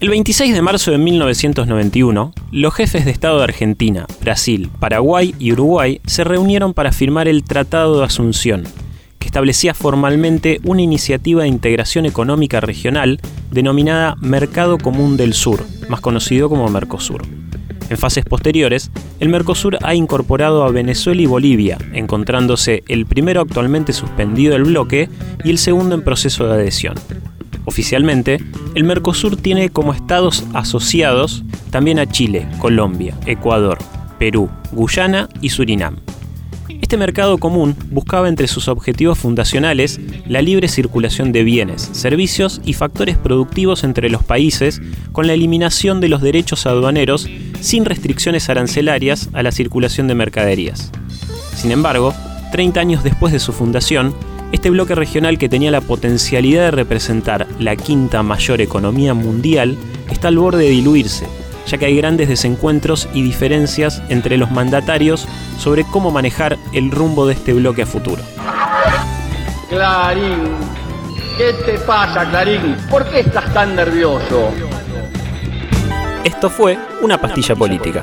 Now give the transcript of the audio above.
El 26 de marzo de 1991, los jefes de Estado de Argentina, Brasil, Paraguay y Uruguay se reunieron para firmar el Tratado de Asunción, que establecía formalmente una iniciativa de integración económica regional denominada Mercado Común del Sur, más conocido como Mercosur. En fases posteriores, el Mercosur ha incorporado a Venezuela y Bolivia, encontrándose el primero actualmente suspendido del bloque y el segundo en proceso de adhesión. Oficialmente, el Mercosur tiene como estados asociados también a Chile, Colombia, Ecuador, Perú, Guyana y Surinam. Este mercado común buscaba entre sus objetivos fundacionales la libre circulación de bienes, servicios y factores productivos entre los países con la eliminación de los derechos aduaneros sin restricciones arancelarias a la circulación de mercaderías. Sin embargo, 30 años después de su fundación, este bloque regional que tenía la potencialidad de representar la quinta mayor economía mundial está al borde de diluirse, ya que hay grandes desencuentros y diferencias entre los mandatarios sobre cómo manejar el rumbo de este bloque a futuro. Clarín, ¿qué te pasa, Clarín? ¿Por qué estás tan nervioso? Esto fue una pastilla política.